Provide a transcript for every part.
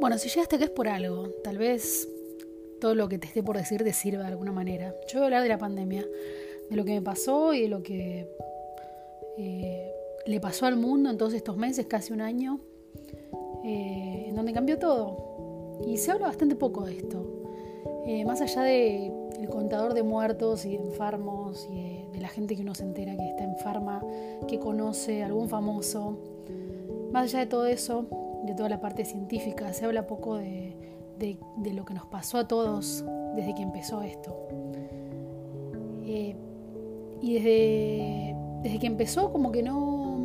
bueno, si llegaste acá es por algo. Tal vez todo lo que te esté por decir te sirva de alguna manera. Yo voy a hablar de la pandemia, de lo que me pasó y de lo que eh, le pasó al mundo en todos estos meses, casi un año, eh, en donde cambió todo. Y se habla bastante poco de esto. Eh, más allá del el contador de muertos y de enfermos y de, de, la gente que uno se entera que está enferma, que conoce algún famoso, más allá de todo eso, de toda la parte científica, se habla poco de, de, lo que nos pasó a todos desde que empezó esto. Eh, y desde, desde que empezó como que no,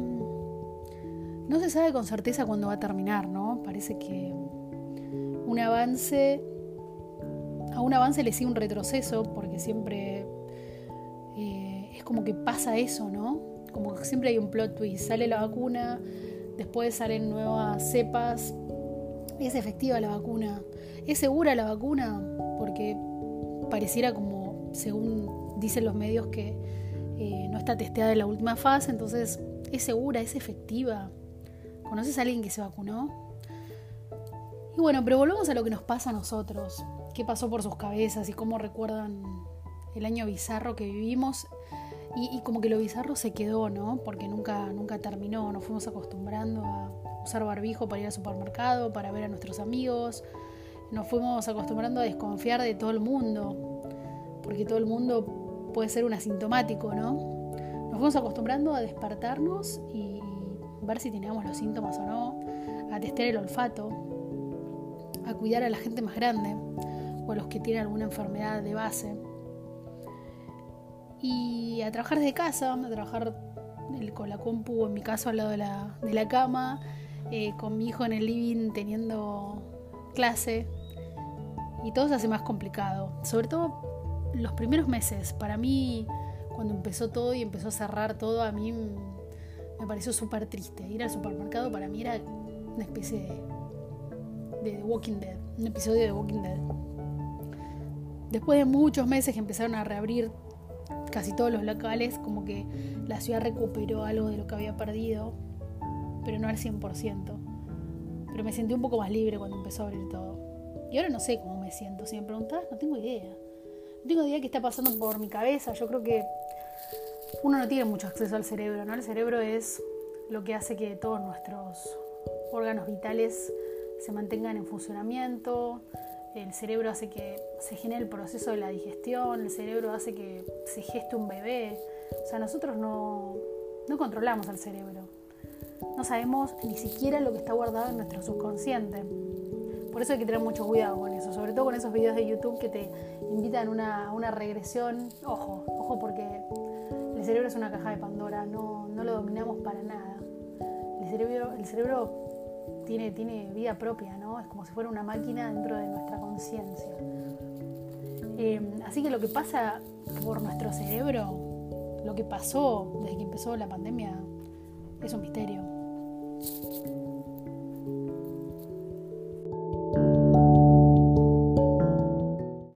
no se sabe con certeza cuándo va a terminar, ¿no? Parece que un avance, a un avance le sigue un retroceso porque siempre eh, es como que pasa eso, ¿no? Como que siempre hay un plot twist, sale la vacuna, después salen nuevas cepas, es efectiva la vacuna, es segura la vacuna, porque pareciera como, según dicen los medios, que eh, no está testeada en la última fase, entonces es segura, es efectiva. ¿Conoces a alguien que se vacunó? Y bueno, pero volvamos a lo que nos pasa a nosotros. ¿Qué pasó por sus cabezas y cómo recuerdan el año bizarro que vivimos? Y, y, como que lo bizarro se quedó, ¿no? Porque nunca, nunca terminó. Nos fuimos acostumbrando a usar barbijo para ir al supermercado, para ver a nuestros amigos. Nos fuimos acostumbrando a desconfiar de todo el mundo. Porque todo el mundo puede ser un asintomático, ¿no? Nos fuimos acostumbrando a despertarnos y ver si teníamos los síntomas o no, a testear el olfato, a cuidar a la gente más grande o a los que tienen alguna enfermedad de base. Y a trabajar desde casa, a trabajar con la compu, en mi caso al lado de la, de la cama, eh, con mi hijo en el living teniendo clase. Y todo se hace más complicado. Sobre todo los primeros meses. Para mí, cuando empezó todo y empezó a cerrar todo, a mí me pareció súper triste. Ir al supermercado para mí era una especie de, The Walking Dead, un episodio de Walking Dead. Después de muchos meses que empezaron a reabrir casi todos los locales, como que la ciudad recuperó algo de lo que había perdido, pero no al 100%. Pero me sentí un poco más libre cuando empezó a abrir todo. Y ahora no sé cómo me siento. Si me preguntás, no tengo idea. No tengo idea qué está pasando por mi cabeza. Yo creo que uno no tiene mucho acceso al cerebro, ¿no? El cerebro es lo que hace que todos nuestros órganos vitales se mantengan en funcionamiento. El cerebro hace que se genere el proceso de la digestión, el cerebro hace que se geste un bebé. O sea, nosotros no, no controlamos al cerebro. No sabemos ni siquiera lo que está guardado en nuestro subconsciente. Por eso hay que tener mucho cuidado con eso, sobre todo con esos videos de YouTube que te invitan a una, una regresión. Ojo, ojo porque el cerebro es una caja de Pandora, no, no lo dominamos para nada. El cerebro, el cerebro tiene, tiene vida propia, ¿no? Es como si fuera una máquina dentro de nuestra conciencia. Eh, así que lo que pasa por nuestro cerebro, lo que pasó desde que empezó la pandemia, es un misterio.